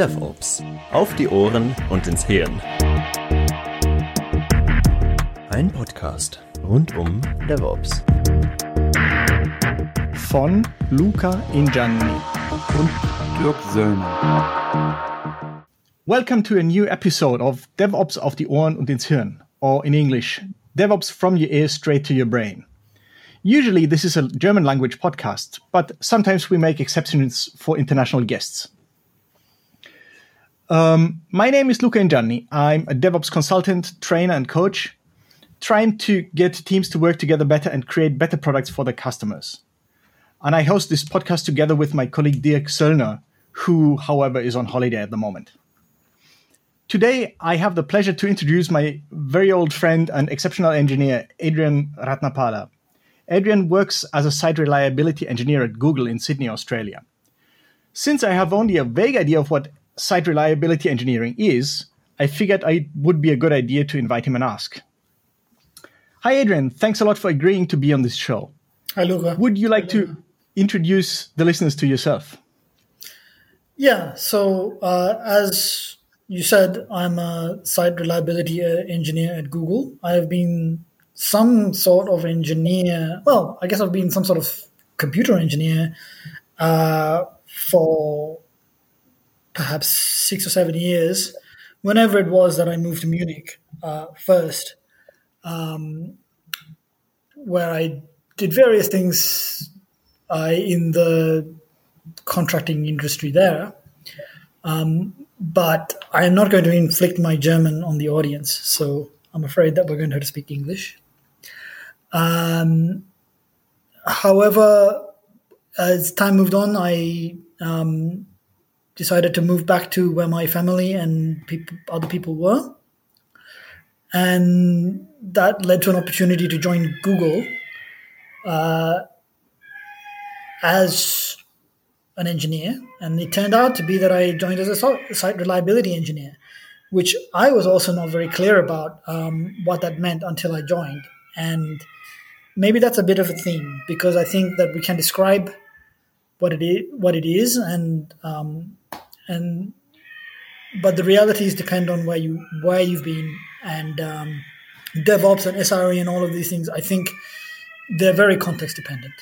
DevOps. Auf die Ohren und ins Hirn. Ein Podcast rund um DevOps. Von Luca Ingianni und Dirk Söllner. Welcome to a new episode of DevOps auf die Ohren und ins Hirn, or in English, DevOps from your ears straight to your brain. Usually, this is a German language podcast, but sometimes we make exceptions for international guests. Um, my name is Luca Ingianni. I'm a DevOps consultant, trainer, and coach, trying to get teams to work together better and create better products for their customers. And I host this podcast together with my colleague Dirk Söllner, who, however, is on holiday at the moment. Today, I have the pleasure to introduce my very old friend and exceptional engineer, Adrian Ratnapala. Adrian works as a site reliability engineer at Google in Sydney, Australia. Since I have only a vague idea of what site reliability engineering is, I figured it would be a good idea to invite him and ask. Hi, Adrian. Thanks a lot for agreeing to be on this show. Hi, Luca. Would you like to introduce the listeners to yourself? Yeah. So, uh, as you said, I'm a site reliability uh, engineer at Google. I have been some sort of engineer. Well, I guess I've been some sort of computer engineer uh, for perhaps six or seven years. Whenever it was that I moved to Munich uh, first, um, where I did various things uh, in the contracting industry there. Um, but I am not going to inflict my German on the audience, so I'm afraid that we're going to have to speak English. Um, however, as time moved on, I um, decided to move back to where my family and people, other people were. And that led to an opportunity to join Google uh, as an engineer. And it turned out to be that I joined as a site reliability engineer, which I was also not very clear about um, what that meant until I joined. And maybe that's a bit of a theme because I think that we can describe what it is, what it is, and um, and but the realities depend on where you where you've been and um, DevOps and SRE and all of these things. I think they're very context dependent.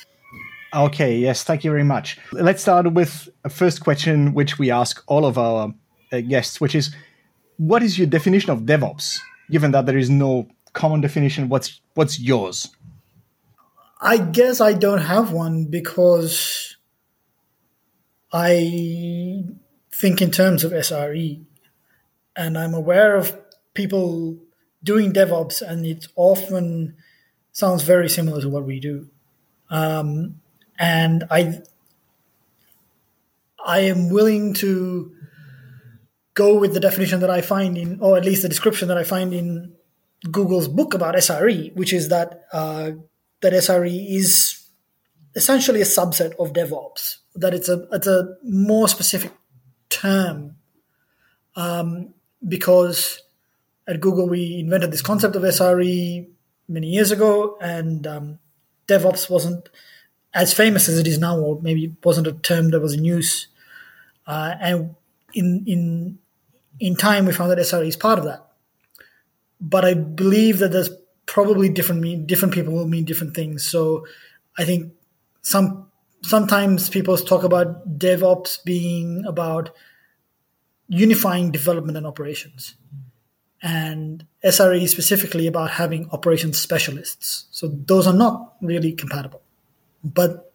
Okay, yes, thank you very much. Let's start with a first question, which we ask all of our uh, guests, which is, what is your definition of DevOps? Given that there is no common definition, what's what's yours? I guess I don't have one because I think in terms of SRE, and I'm aware of people doing DevOps, and it often sounds very similar to what we do. Um, and I, I am willing to go with the definition that I find in, or at least the description that I find in Google's book about SRE, which is that uh, that SRE is essentially a subset of DevOps. That it's a it's a more specific term um, because at Google we invented this concept of SRE many years ago, and um, DevOps wasn't as famous as it is now, or maybe it wasn't a term that was in use. Uh, and in in in time, we found that SRE is part of that. But I believe that there's probably different mean different people will mean different things. So I think some sometimes people talk about DevOps being about unifying development and operations. And SRE specifically about having operations specialists. So those are not really compatible. But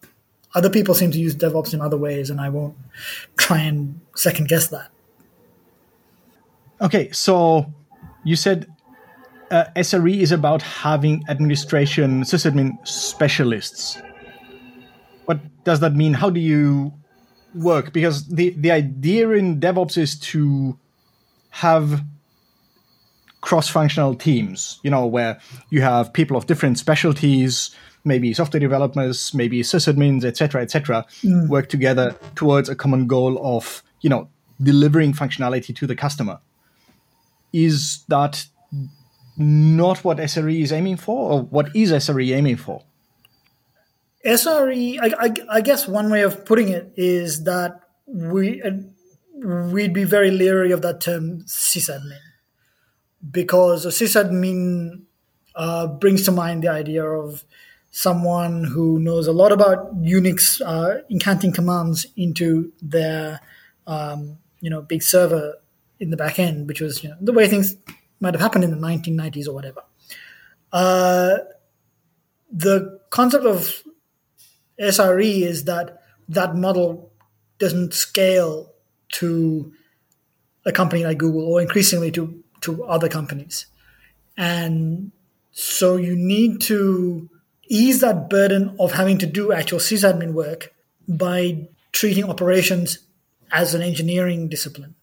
other people seem to use DevOps in other ways, and I won't try and second guess that. Okay, so you said uh, SRE is about having administration sysadmin specialists. What does that mean? How do you work? Because the, the idea in DevOps is to have cross-functional teams, you know, where you have people of different specialties, maybe software developers, maybe sysadmins, etc., etc., mm. work together towards a common goal of, you know, delivering functionality to the customer. Is that not what SRE is aiming for, or what is SRE aiming for? SRE, I, I, I, guess one way of putting it is that we uh, we'd be very leery of that term sysadmin because a sysadmin uh, brings to mind the idea of someone who knows a lot about Unix uh, incanting commands into their um, you know big server in the back end, which was you know, the way things might have happened in the 1990s or whatever. Uh, the concept of SRE is that that model doesn't scale to a company like Google or increasingly to, to other companies. And so you need to ease that burden of having to do actual sysadmin work by treating operations as an engineering discipline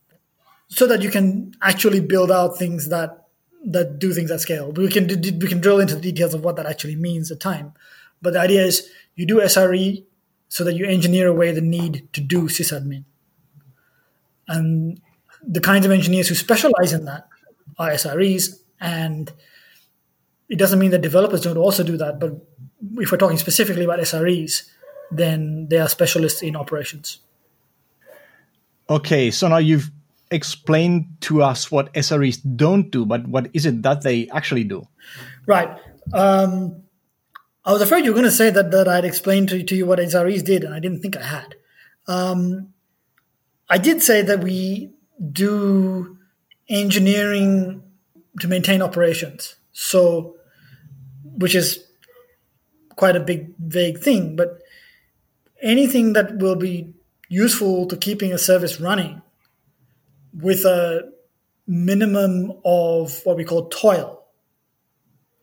so that you can actually build out things that that do things at scale. We can we can drill into the details of what that actually means at time, but the idea is you do SRE so that you engineer away the need to do sysadmin. And the kinds of engineers who specialize in that are SREs, and it doesn't mean that developers don't also do that. But if we're talking specifically about SREs, then they are specialists in operations. Okay, so now you've explained to us what SREs don't do, but what is it that they actually do? Right. Um, I was afraid you were going to say that, that I'd explained to, to you what SREs did, and I didn't think I had. Um, I did say that we do engineering to maintain operations. So, which is quite a big, vague thing, but anything that will be useful to keeping a service running with a minimum of what we call toil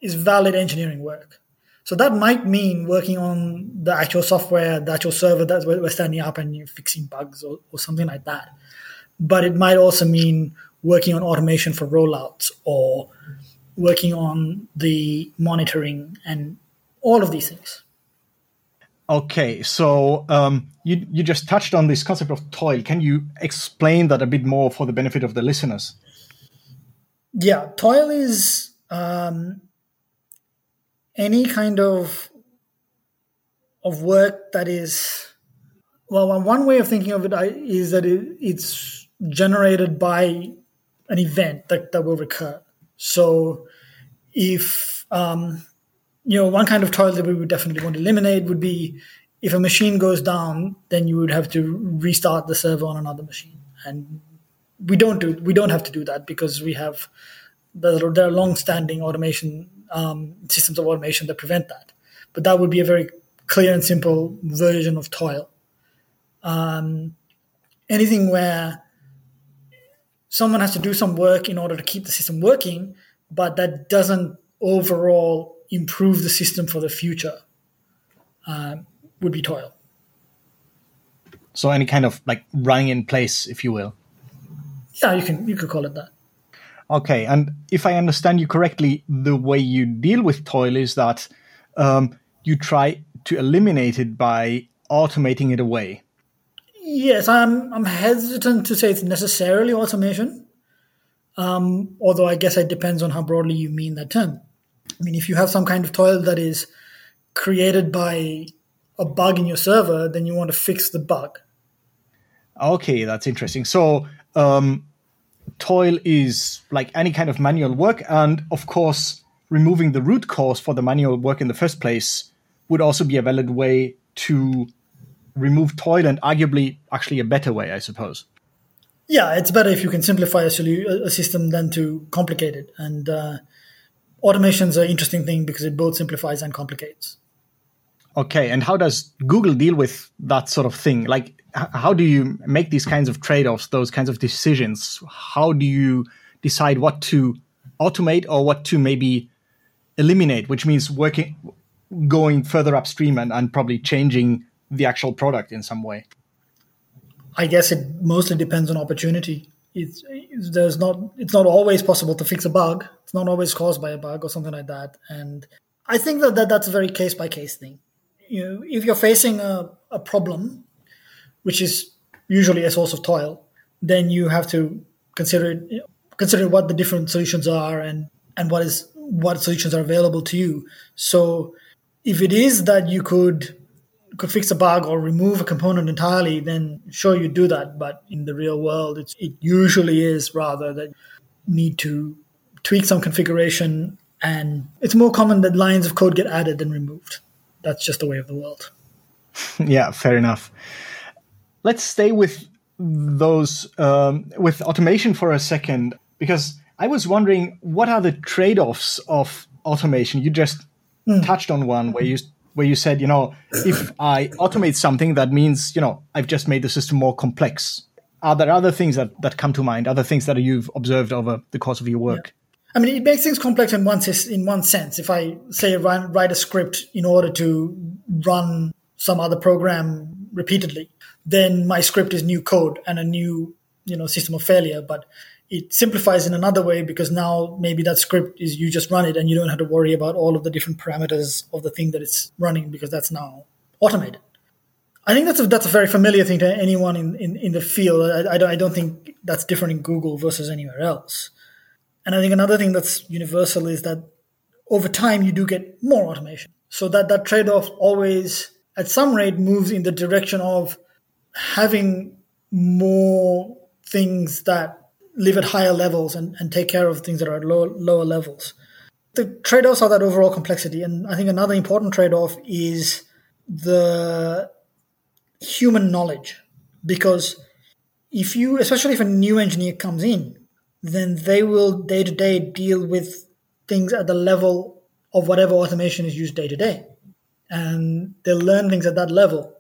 is valid engineering work. So that might mean working on the actual software, the actual server that we're standing up and fixing bugs or, or something like that. But it might also mean working on automation for rollouts or working on the monitoring and all of these things. Okay, so um, you you just touched on this concept of toil. Can you explain that a bit more for the benefit of the listeners? Yeah, toil is um, any kind of of work that is well one way of thinking of it is that it, it's generated by an event that, that will recur so if um, you know one kind of toil that we would definitely want to eliminate would be if a machine goes down then you would have to restart the server on another machine and we don't do we don't have to do that because we have the, there are long-standing automation um, systems of automation that prevent that. But that would be a very clear and simple version of toil. Um, anything where someone has to do some work in order to keep the system working, but that doesn't overall improve the system for the future uh, would be toil. So any kind of like running in place, if you will. Yeah, you can you could call it that. Okay, and if I understand you correctly, the way you deal with toil is that um, you try to eliminate it by automating it away. Yes, I'm. I'm hesitant to say it's necessarily automation, um, although I guess it depends on how broadly you mean that term. I mean, if you have some kind of toil that is created by a bug in your server, then you want to fix the bug. Okay, that's interesting. So, um, toil is like any kind of manual work. And of course, removing the root cause for the manual work in the first place would also be a valid way to remove toil and arguably actually a better way, I suppose. Yeah, it's better if you can simplify a, solu- a system than to complicate it. And uh, automation is an interesting thing because it both simplifies and complicates. Okay, and how does Google deal with that sort of thing? Like, how do you make these kinds of trade-offs those kinds of decisions how do you decide what to automate or what to maybe eliminate which means working going further upstream and, and probably changing the actual product in some way i guess it mostly depends on opportunity it's, there's not it's not always possible to fix a bug. It's not always caused by a bug or something like that. And i think that, that that's a very case by case thing. You know if you're facing a, a problem which is usually a source of toil, then you have to consider it, consider what the different solutions are and and what is what solutions are available to you. So if it is that you could could fix a bug or remove a component entirely, then sure you do that. But in the real world, it's, it usually is rather that you need to tweak some configuration, and it's more common that lines of code get added than removed. That's just the way of the world. yeah, fair enough. Let's stay with those um, with automation for a second because I was wondering what are the trade-offs of automation? You just mm. touched on one where you where you said, you know, if I automate something, that means you know I've just made the system more complex. Are there other things that that come to mind? Other things that you've observed over the course of your work? Yeah. I mean, it makes things complex in one in one sense. If I say run, write a script in order to run some other program repeatedly, then my script is new code and a new you know system of failure. But it simplifies in another way because now maybe that script is you just run it and you don't have to worry about all of the different parameters of the thing that it's running because that's now automated. I think that's a, that's a very familiar thing to anyone in, in, in the field. I, I, don't, I don't think that's different in Google versus anywhere else. And I think another thing that's universal is that over time you do get more automation. So that, that trade off always, at some rate, moves in the direction of having more things that live at higher levels and, and take care of things that are at lower, lower levels. The trade offs are that overall complexity. And I think another important trade off is the human knowledge. Because if you, especially if a new engineer comes in, then they will day to day deal with things at the level of whatever automation is used day to day. And they'll learn things at that level,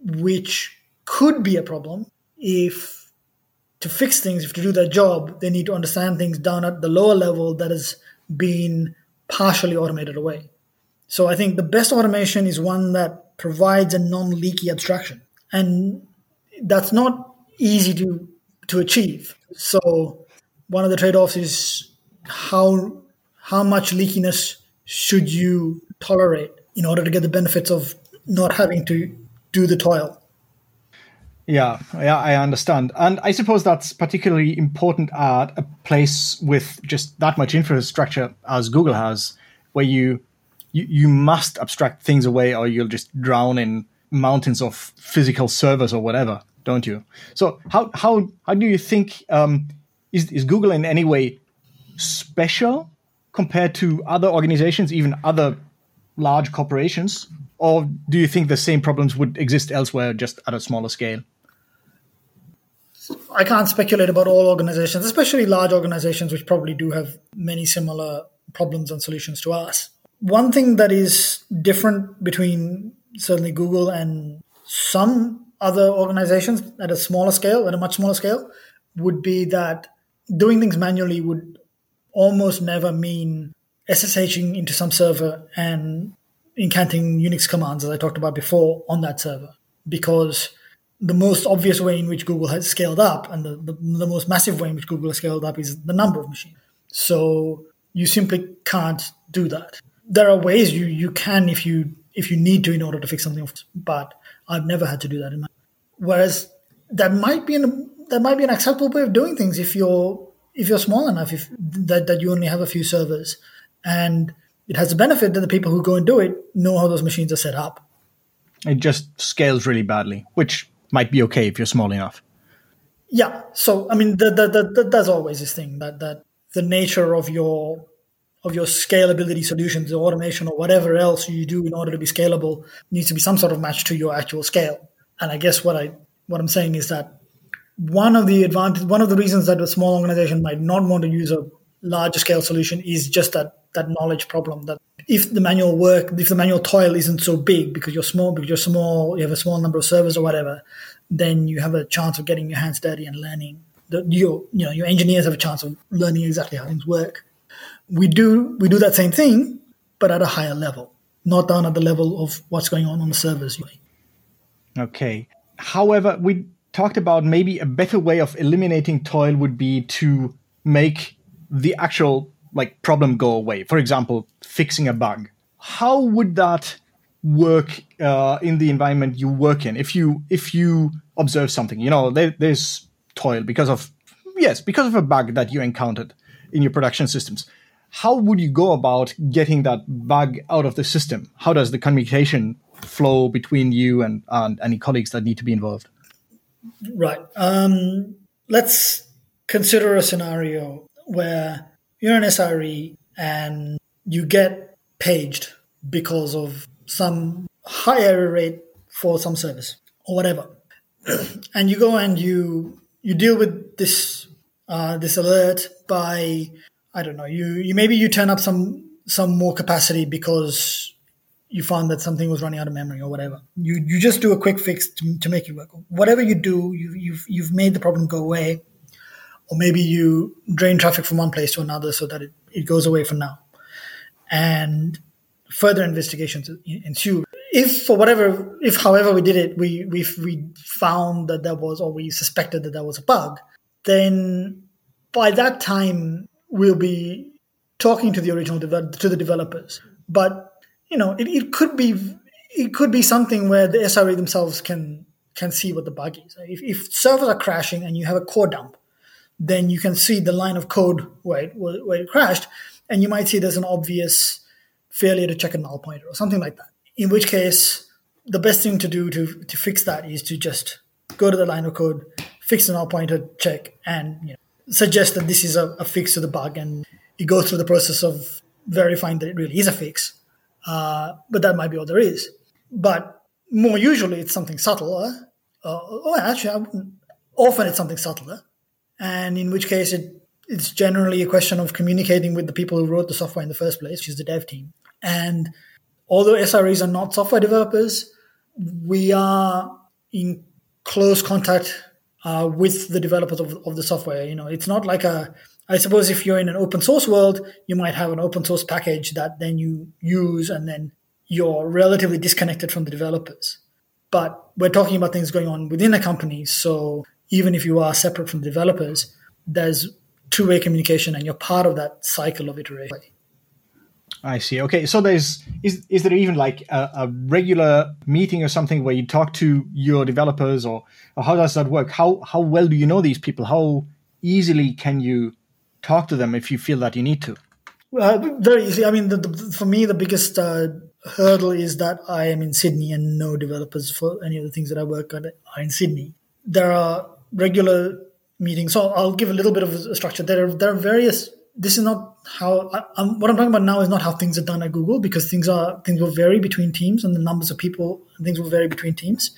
which could be a problem if to fix things, if to do their job, they need to understand things down at the lower level that has been partially automated away. So I think the best automation is one that provides a non-leaky abstraction. And that's not easy to to achieve. So one of the trade-offs is how how much leakiness should you tolerate in order to get the benefits of not having to do the toil. Yeah, yeah, I understand. And I suppose that's particularly important at a place with just that much infrastructure as Google has, where you you, you must abstract things away or you'll just drown in mountains of physical servers or whatever, don't you? So how how how do you think um, is is Google in any way special compared to other organizations, even other large corporations? Or do you think the same problems would exist elsewhere, just at a smaller scale? I can't speculate about all organizations, especially large organizations, which probably do have many similar problems and solutions to us. One thing that is different between certainly Google and some other organizations at a smaller scale, at a much smaller scale, would be that doing things manually would almost never mean SSHing into some server and incanting Unix commands, as I talked about before, on that server. Because the most obvious way in which Google has scaled up and the, the, the, most massive way in which Google has scaled up is the number of machines. So you simply can't do that. There are ways you, you can if you if you need to in order to fix something, but I've never had to do that in my whereas that might be an that might be an acceptable way of doing things if you're if you're small enough if that, that you only have a few servers and it has the benefit that the people who go and do it know how those machines are set up. It just scales really badly, which might be okay if you're small enough. Yeah. So I mean, the, the, the, there's always this thing that that the nature of your of your scalability solutions, the automation or whatever else you do in order to be scalable needs to be some sort of match to your actual scale. And I guess what I what I'm saying is that one of the advantage, one of the reasons that a small organization might not want to use a larger scale solution is just that that knowledge problem that if the manual work, if the manual toil isn't so big because you're small, because you're small, you have a small number of servers or whatever, then you have a chance of getting your hands dirty and learning. The, your, you know, your engineers have a chance of learning exactly how things work. We do, we do that same thing, but at a higher level, not down at the level of what's going on on the servers. Okay. However, we talked about maybe a better way of eliminating toil would be to make the actual like problem go away. For example, fixing a bug. How would that work uh, in the environment you work in? If you if you observe something, you know, there, there's toil because of yes, because of a bug that you encountered in your production systems. how would you go about getting that bug out of the system? How does the communication flow between you and, and any colleagues that need to be involved? Right. Um, let's consider a scenario where you're an SRE and you get paged because of some high error rate for some service or whatever. and you go and you you deal with this uh, this alert by I don't know you you maybe you turn up some some more capacity because you found that something was running out of memory or whatever. You you just do a quick fix to, to make it work. Whatever you do, you, you've you've made the problem go away, or maybe you drain traffic from one place to another so that it, it goes away for now, and further investigations ensue. If for whatever, if however we did it, we we we found that there was or we suspected that there was a bug, then by that time we'll be talking to the original to the developers, but you know, it, it could be it could be something where the SRE themselves can can see what the bug is. If, if servers are crashing and you have a core dump, then you can see the line of code where it, where it crashed, and you might see there's an obvious failure to check a null pointer or something like that. In which case, the best thing to do to, to fix that is to just go to the line of code, fix the null pointer, check, and you know, suggest that this is a, a fix to the bug, and you go through the process of verifying that it really is a fix uh, but that might be all there is. But more usually, it's something subtler. Uh, oh, actually, often it's something subtler, and in which case it it's generally a question of communicating with the people who wrote the software in the first place, which is the dev team. And although SREs are not software developers, we are in close contact uh, with the developers of, of the software. You know, it's not like a I suppose if you're in an open source world, you might have an open source package that then you use and then you're relatively disconnected from the developers. But we're talking about things going on within a company. So even if you are separate from the developers, there's two way communication and you're part of that cycle of iteration. I see. Okay, so there's is is there even like a, a, regular meeting or something where you talk to your developers, or, or how does that work? How how well do you know these people? How easily can you talk to them if you feel that you need to? Uh, very easy. I mean, the, the, for me, the biggest uh, hurdle is that I am in Sydney and no developers for any of the things that I work on are in Sydney. There are regular meetings. So I'll give a little bit of a structure. There are, there are various. This is not how I, I'm, what I'm talking about now is not how things are done at Google because things are things will vary between teams and the numbers of people things will vary between teams.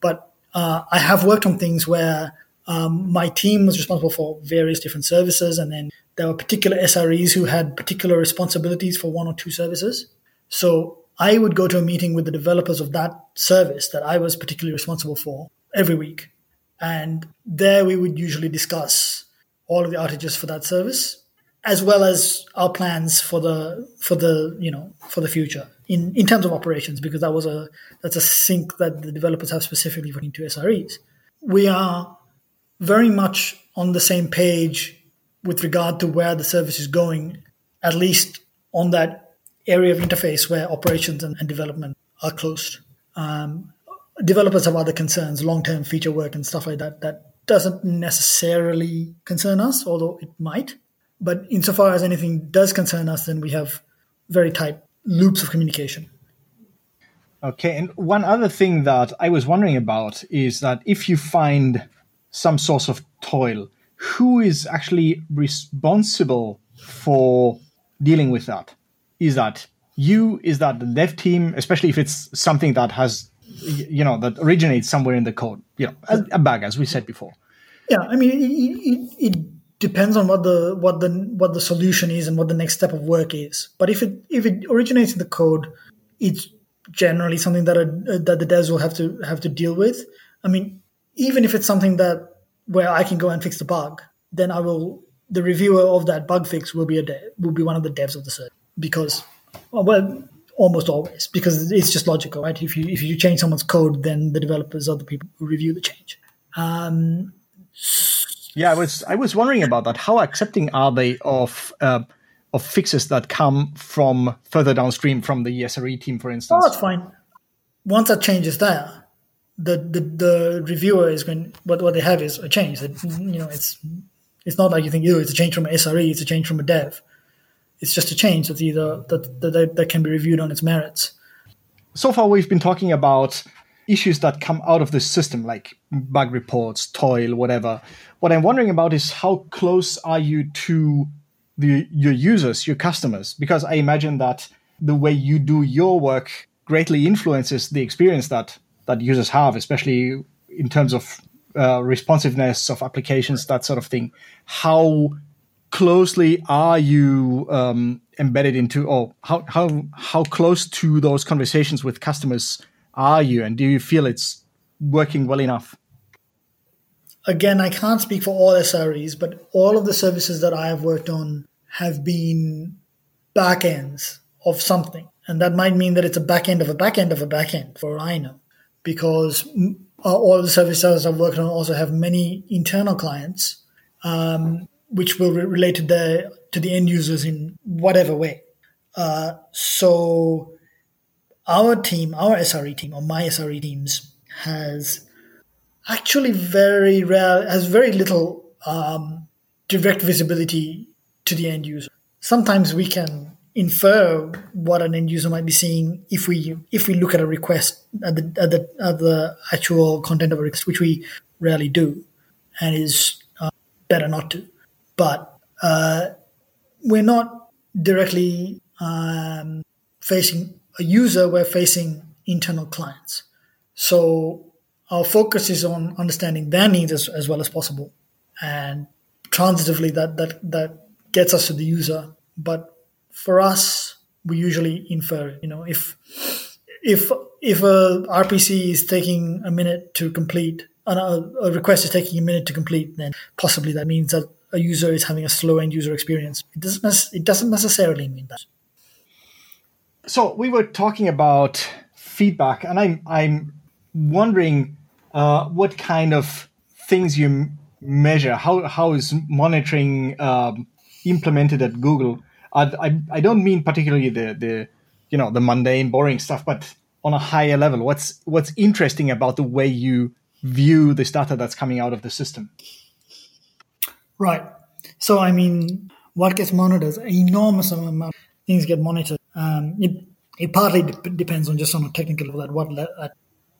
But uh, I have worked on things where um, my team was responsible for various different services, and then there were particular SREs who had particular responsibilities for one or two services. So I would go to a meeting with the developers of that service that I was particularly responsible for every week. And there we would usually discuss all of the outages for that service, as well as our plans for the for the you know for the future in, in terms of operations, because that was a that's a sync that the developers have specifically for into SREs. We are very much on the same page with regard to where the service is going, at least on that area of interface where operations and, and development are closed. Um, developers have other concerns, long term feature work and stuff like that, that doesn't necessarily concern us, although it might. But insofar as anything does concern us, then we have very tight loops of communication. Okay, and one other thing that I was wondering about is that if you find some source of toil. Who is actually responsible for dealing with that? Is that you? Is that the dev team? Especially if it's something that has, you know, that originates somewhere in the code. You know, a, a bug, as we said before. Yeah, I mean, it, it, it depends on what the what the what the solution is and what the next step of work is. But if it if it originates in the code, it's generally something that a, that the devs will have to have to deal with. I mean, even if it's something that where I can go and fix the bug, then I will the reviewer of that bug fix will be a de- will be one of the devs of the service because uh, well almost always because it's just logical right? If you if you change someone's code then the developers are the people who review the change. Um, yeah i was i was wondering about that. How accepting are they of uh, of fixes that come from further downstream from the SRE team for instance? Oh that's fine. Once that change is there the, the, the reviewer is going what what they have is a change that you know it's it's not like you think oh it's a change from an SRE it's a change from a dev it's just a change that's either that, that that can be reviewed on its merits. So far, we've been talking about issues that come out of the system, like bug reports, toil, whatever. What I'm wondering about is how close are you to the your users, your customers? Because I imagine that the way you do your work greatly influences the experience that that users have, especially in terms of uh, responsiveness of applications, that sort of thing. How closely are you um, embedded into, or how how how close to those conversations with customers are you, and do you feel it's working well enough? Again, I can't speak for all SREs, but all of the services that I have worked on have been backends of something. And that might mean that it's a backend of a backend of a backend, for I know, because uh, all the services I've worked on also have many internal clients, um, which will re- relate to the to the end users in whatever way. Uh, so our team, our SRE team, or my SRE teams, has actually very rare has very little um, direct visibility to the end user. Sometimes we can infer what an end user might be seeing if we if we look at a request at the at the, at the actual content of a request, which we rarely do, and is uh, better not to. But uh, we're not directly um, facing a user; we're facing internal clients. So our focus is on understanding their needs as, as well as possible, and transitively that that that gets us to the user. But for us, we usually infer, you know, if if if a RPC is taking a minute to complete, a, a request is taking a minute to complete, then possibly that means that a user is having a slow end user experience. It doesn't it doesn't necessarily mean that. So we were talking about feedback, and I'm I'm wondering uh, what kind of things you measure. How how is monitoring um, implemented at Google? I, I, don't mean particularly the, the, you know, the mundane, boring stuff, but on a higher level, what's, what's interesting about the way you view this data that's coming out of the system? Right. So, I mean, what gets monitored, an enormous amount of things get monitored. Um, it, it partly de- depends on just on a technical level what le-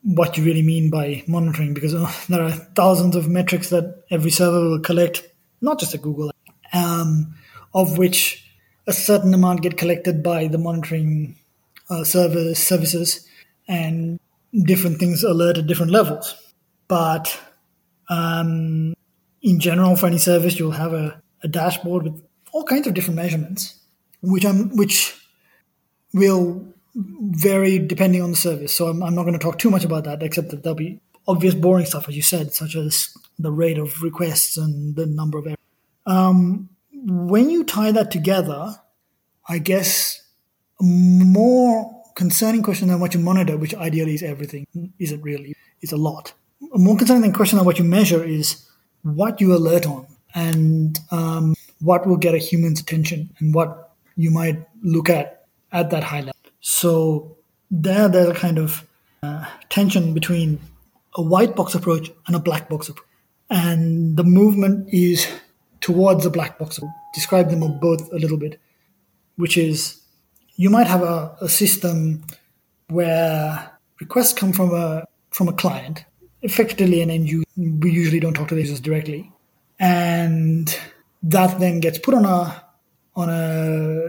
what you really mean by monitoring, because uh, there are thousands of metrics that every server will collect, not just at Google, um, of which a certain amount get collected by the monitoring uh, service services, and different things alert at different levels. But um, in general, for any service, you'll have a, a dashboard with all kinds of different measurements, which I'm, which will vary depending on the service. So I'm, I'm not going to talk too much about that, except that there'll be obvious boring stuff, as you said, such as the rate of requests and the number of errors. Um, when you tie that together, I guess a more concerning question than what you monitor, which ideally is everything, isn't really, is a lot. A more concerning question than what you measure is what you alert on and um, what will get a human's attention and what you might look at at that high level. So there, there's a kind of uh, tension between a white box approach and a black box approach. And the movement is towards the black box. Describe them both a little bit, which is you might have a, a system where requests come from a from a client, effectively an end user. We usually don't talk to the users directly, and that then gets put on a on a,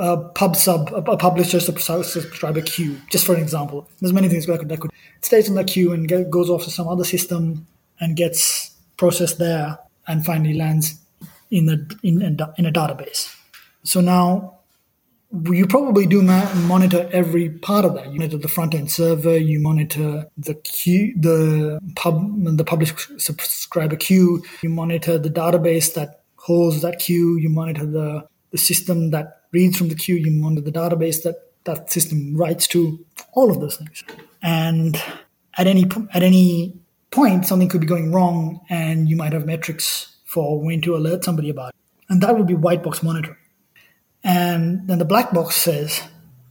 a pub sub a, a publisher subscriber queue. Just for an example, there's many things that could, that could stays on the queue and get, goes off to some other system and gets processed there and finally lands in the in, in a database. So now you probably do monitor every part of that. You monitor the front end server, you monitor the queue, the pub, the publish subscriber queue, you monitor the database that holds that queue, you monitor the, the system that reads from the queue, you monitor the database that that system writes to, all of those things. And at any at any point, something could be going wrong, and you might have metrics for when to alert somebody about it. And that would be white box monitoring. And then the black box says,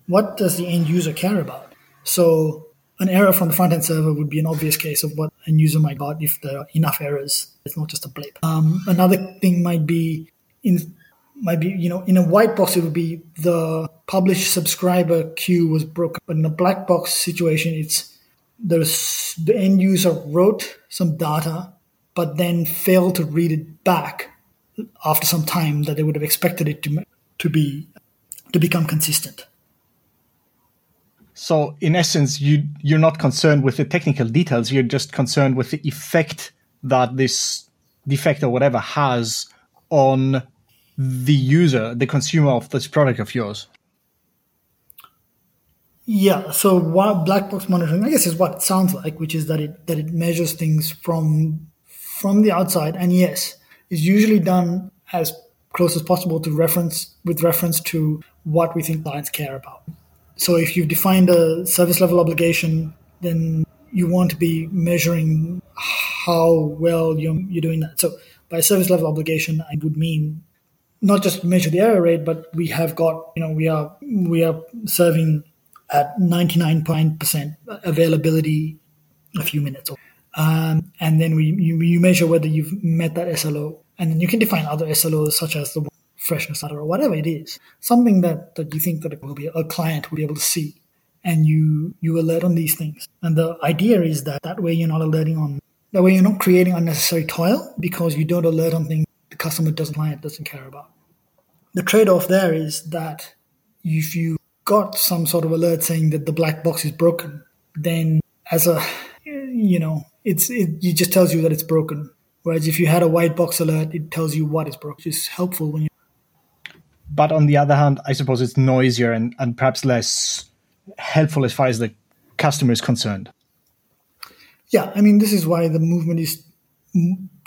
what does the end user care about? So an error from the front end server would be an obvious case of what an user might got if there are enough errors. It's not just a blip. Um, another thing might be in might be, you know, in a white box, it would be the publish subscriber queue was broken. But in a black box situation, it's there's the end user wrote some data, but then failed to read it back after some time that they would have expected it to to be to become consistent. So in essence, you you're not concerned with the technical details. You're just concerned with the effect that this defect or whatever has on the user, the consumer of this product of yours. Yeah. So what black box monitoring, I guess, is what it sounds like, which is that it that it measures things from from the outside, and yes, is usually done as close as possible to reference with reference to what we think clients care about. So if you've defined a service level obligation, then you want to be measuring how well you're, you're doing that. So by service level obligation, I would mean not just measure the error rate, but we have got, you know, we are we are serving at 99.9% availability a few minutes. Um, and then we you, you measure whether you've met that SLO. And then you can define other SLOs such as the freshness or whatever it is. Something that, that you think that will be a client will be able to see. And you you alert on these things. And the idea is that that way you're not alerting on that way you're not creating unnecessary toil because you don't alert on things the customer doesn't client doesn't care about. The trade-off there is that if you got some sort of alert saying that the black box is broken, then as a you know, it's it, it just tells you that it's broken. Whereas if you had a white box alert, it tells you what is broken, which is helpful when you. But on the other hand, I suppose it's noisier and, and perhaps less helpful as far as the customer is concerned. Yeah, I mean, this is why the movement is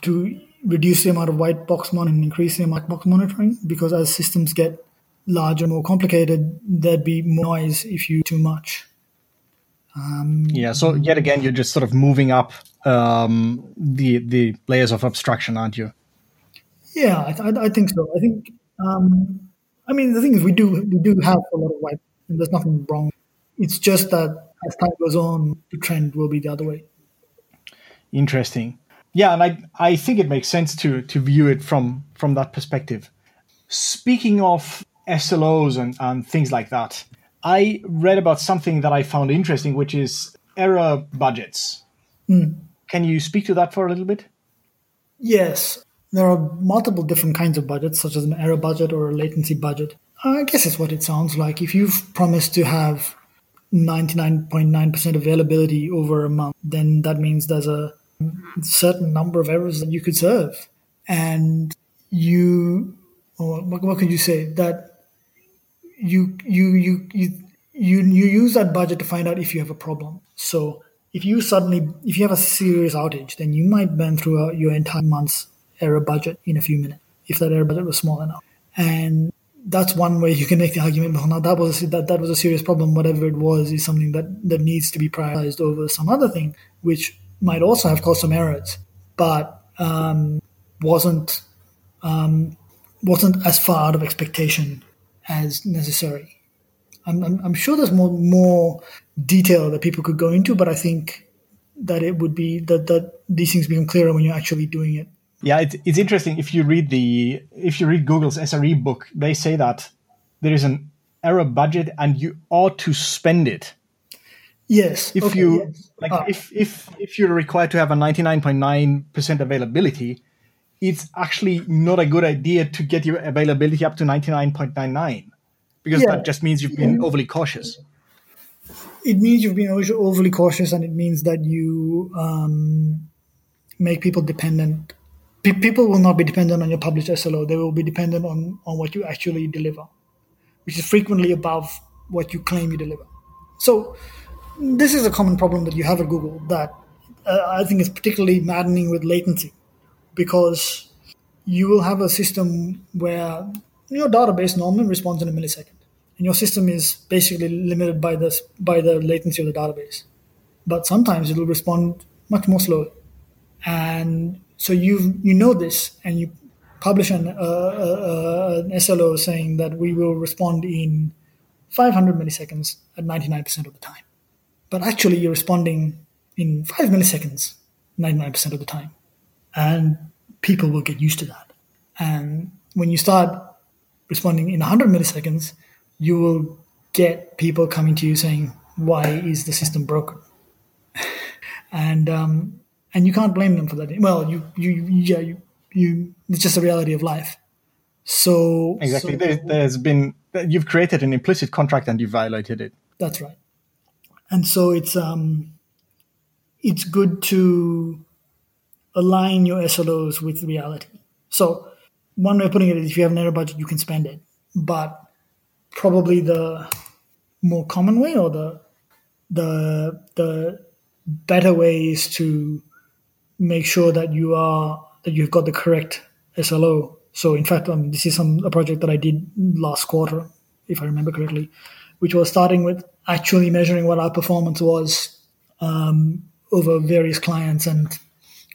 to reduce the amount of white box monitoring and increase the amount of box monitoring because as systems get larger, and more complicated, there'd be more noise if you too much. Um, yeah. So yet again, you're just sort of moving up um, the the layers of abstraction, aren't you? Yeah, I, I, I think so. I think. Um, I mean, the thing is, we do we do have a lot of white, and there's nothing wrong. It's just that as time goes on, the trend will be the other way. Interesting. Yeah, and I I think it makes sense to to view it from from that perspective. Speaking of SLOs and, and things like that, I read about something that I found interesting, which is error budgets. Mm. Can you speak to that for a little bit? Yes. There are multiple different kinds of budgets, such as an error budget or a latency budget. I guess it's what it sounds like. If you've promised to have 99.9% availability over a month, then that means there's a certain number of errors that you could serve. And you, what, what could you say? That you you you you you you use that budget to find out if you have a problem. So if you suddenly if you have a serious outage, then you might burn through your entire month's error budget in a few minutes if that error budget was small enough. And that's one way you can make the argument. Well, now that was that that was a serious problem. Whatever it was is something that that needs to be prioritized over some other thing, which might also have caused some errors, but um, wasn't um, wasn't as far out of expectation as necessary. I'm, I'm, I'm, sure there's more more detail that people could go into, but I think that it would be that that these things become clearer when you're actually doing it. Yeah, it's, it's interesting. If you read the if you read Google's SRE book, they say that there is an error budget and you ought to spend it. Yes. If okay, you yes. like, ah. if if if you're required to have a 99.9% availability, it's actually not a good idea to get your availability up to 99.99 because yeah. that just means you've been yeah. overly cautious. It means you've been overly cautious, and it means that you um, make people dependent. P- people will not be dependent on your published SLO; they will be dependent on on what you actually deliver, which is frequently above what you claim you deliver. So, this is a common problem that you have at Google that uh, I think is particularly maddening with latency because you will have a system where your database normally responds in a millisecond, and your system is basically limited by the by the latency of the database. But sometimes it will respond much more slowly, and so you you know this, and you publish an, uh, uh, an SLO saying that we will respond in 500 milliseconds at 99% of the time. But actually, you're responding in five milliseconds 99% of the time and people will get used to that. And when you start responding in 100 milliseconds, you will get people coming to you saying, "Why is the system broken?" and um, and you can't blame them for that. Well, you you yeah you, you it's just a reality of life. So exactly, so, there, there's been you've created an implicit contract and you violated it. That's right, and so it's um it's good to align your SLOs with reality. So one way of putting it is if you have an error budget, you can spend it. But probably the more common way or the the the better way is to make sure that you are that you've got the correct SLO. So in fact, um, this is some a project that I did last quarter, if I remember correctly, which was starting with actually measuring what our performance was um, over various clients and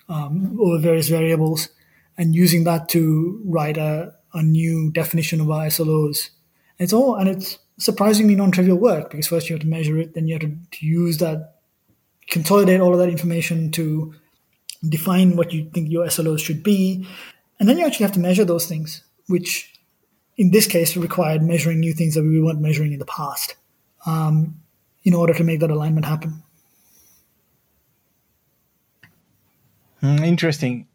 um, over various variables, and using that to write a, a new definition of our SLOs. It's all and it's surprisingly non-trivial work because first you have to measure it, then you have to, use that, consolidate all of that information to define what you think your SLOs should be, and then you actually have to measure those things, which in this case required measuring new things that we weren't measuring in the past um, in order to make that alignment happen. Hmm, interesting.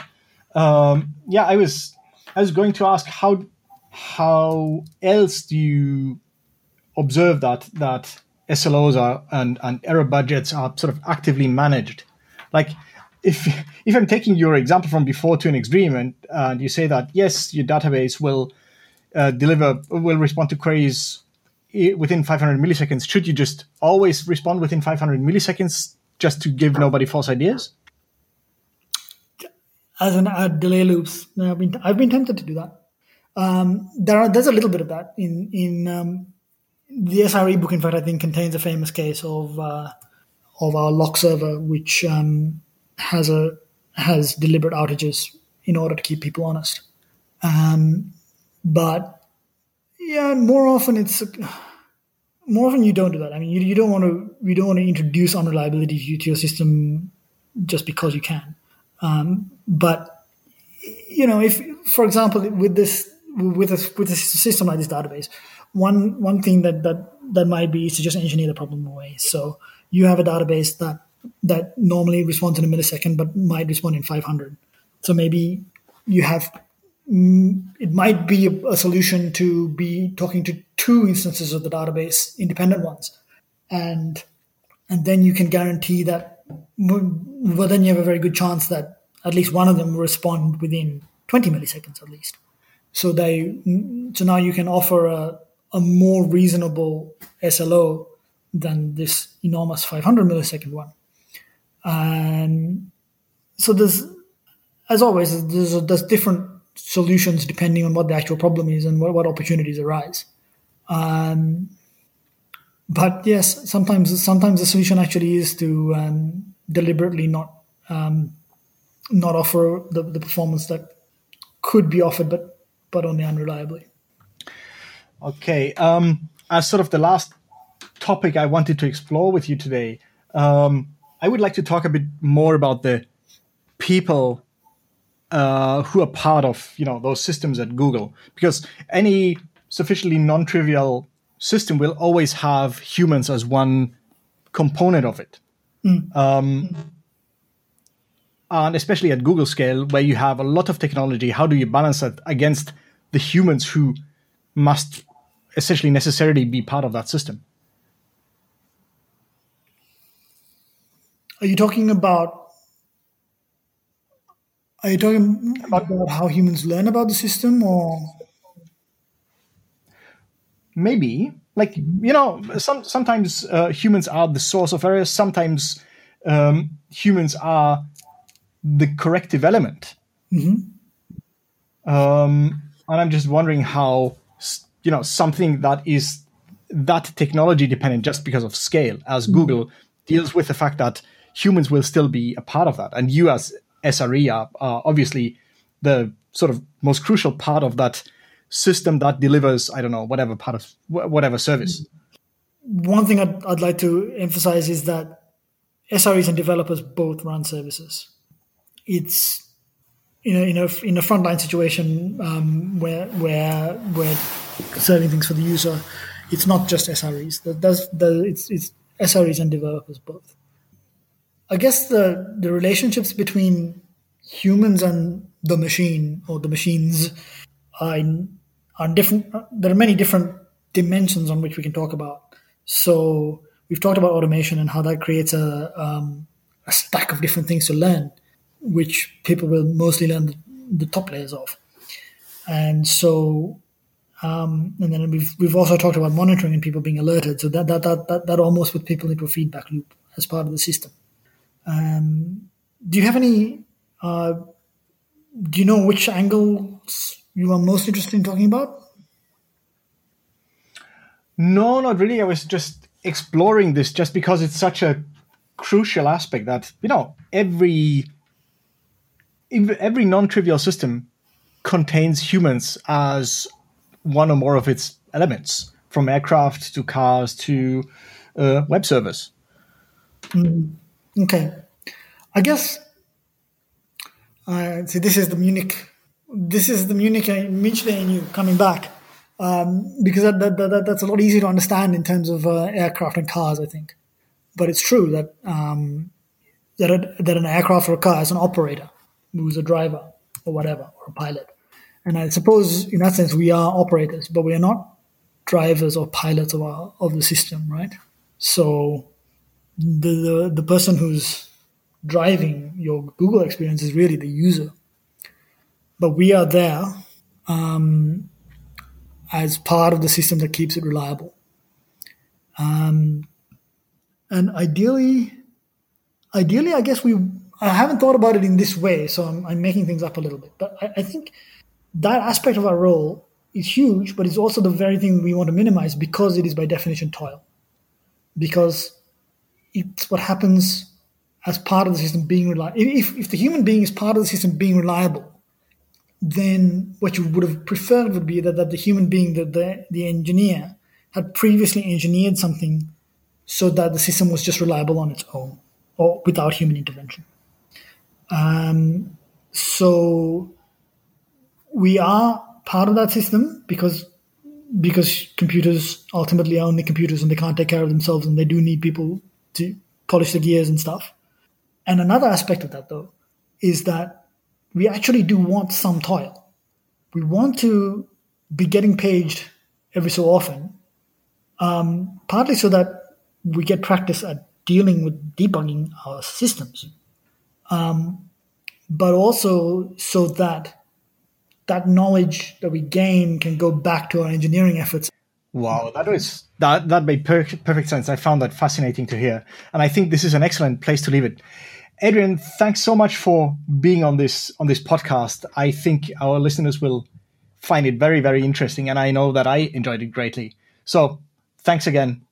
um, yeah, I was I was going to ask how how else do you observe that that SLOs are and, and error budgets are sort of actively managed? Like if if I'm taking your example from before to an extreme and, and you say that yes, your database will uh, deliver will respond to queries within 500 milliseconds, should you just always respond within 500 milliseconds just to give nobody false ideas? as an add delay loops. I've been I've been tempted to do that. Um, there are there's a little bit of that in in um, the SRE book. In fact, I think contains a famous case of uh, of our lock server, which um, has a has deliberate outages in order to keep people honest. Um, but yeah, more often it's more often you don't do that. I mean, you, you don't want to you don't want to introduce unreliability to your system just because you can. Um, but you know, if for example, with this with a with a system like this database, one one thing that that that might be is to just engineer the problem away. So you have a database that that normally responds in a millisecond, but might respond in 500. So maybe you have mm, it might be a, a, solution to be talking to two instances of the database, independent ones, and and then you can guarantee that well, then you have a very good chance that at least one of them will respond within 20 milliseconds at least. So they, so now you can offer a, a more reasonable SLO than this enormous 500 millisecond one. And so there's, as always, there's, there's different solutions depending on what the actual problem is and what, what opportunities arise. Um, but yes, sometimes sometimes the solution actually is to um, deliberately not um, not offer the, the performance that could be offered, but but only unreliably. Okay, um, as sort of the last topic I wanted to explore with you today, um, I would like to talk a bit more about the people uh, who are part of you know those systems at Google, because any sufficiently non-trivial system will always have humans as one component of it. Mm. Um, and especially at Google scale, where you have a lot of technology, how do you balance that against the humans who must essentially necessarily be part of that system? Are you talking about? Are you talking about, about how humans learn about the system, or maybe like you know some sometimes uh, humans are the source of errors sometimes um, humans are the corrective element. Mm-hmm. um, and i'm just wondering how you know something that is that technology dependent just because of scale as mm-hmm. google deals with the fact that humans will still be a part of that. And you as sre are, are obviously the sort of most crucial part of that system that delivers i don't know whatever part of whatever service. One thing I'd, I'd like to emphasize is that sres and developers both run services it's in a, in a, in a frontline situation um, where where where serving things for the user, it's not just SREs. That does the it's it's SREs and developers both. I guess the the relationships between humans and the machine or the machines are in, are different. There are many different dimensions on which we can talk about. So we've talked about automation and how that creates a um, a stack of different things to learn, which people will mostly learn the, top layers of. And so um, and then we've we've also talked about monitoring and people being alerted. So that that that that, that almost put people into a feedback loop as part of the system. Um, do you have any? Uh, do you know which angles you are most interested in talking about? No, not really. I was just exploring this just because it's such a crucial aspect that you know every every non-trivial system contains humans as one or more of its elements, from aircraft to cars to uh, web servers. Mm, okay, I guess. Uh, see, this is the Munich. This is the Munich uh, Michelin you coming back um, because that, that, that, that's a lot easier to understand in terms of uh, aircraft and cars. I think, but it's true that um, that a, that an aircraft or a car has an operator who's a driver or whatever or a pilot and I suppose in that sense we are operators, but we are not drivers or pilots of our, of the system, right? So the, the the person who's driving your Google experience is really the user, but we are there um, as part of the system that keeps it reliable. Um, and ideally, ideally, I guess we. I haven't thought about it in this way, so I'm, I'm making things up a little bit. But I, I think that aspect of our role is huge, but it's also the very thing we want to minimize because it is by definition toil. Because it's what happens as part of the system being reliable. If, if the human being is part of the system being reliable, then what you would have preferred would be that, that the human being, the, the, the engineer, had previously engineered something so that the system was just reliable on its own or without human intervention. Um, so we are part of that system because because computers ultimately own the computers and they can't take care of themselves and they do need people to polish the gears and stuff. And another aspect of that though is that we actually do want some toil. We want to be getting paged every so often, um, partly so that we get practice at dealing with debugging our systems, um, but also so that that knowledge that we gain can go back to our engineering efforts. Wow, that is that that made per- perfect sense. I found that fascinating to hear, and I think this is an excellent place to leave it. Adrian, thanks so much for being on this on this podcast. I think our listeners will find it very very interesting, and I know that I enjoyed it greatly. So, thanks again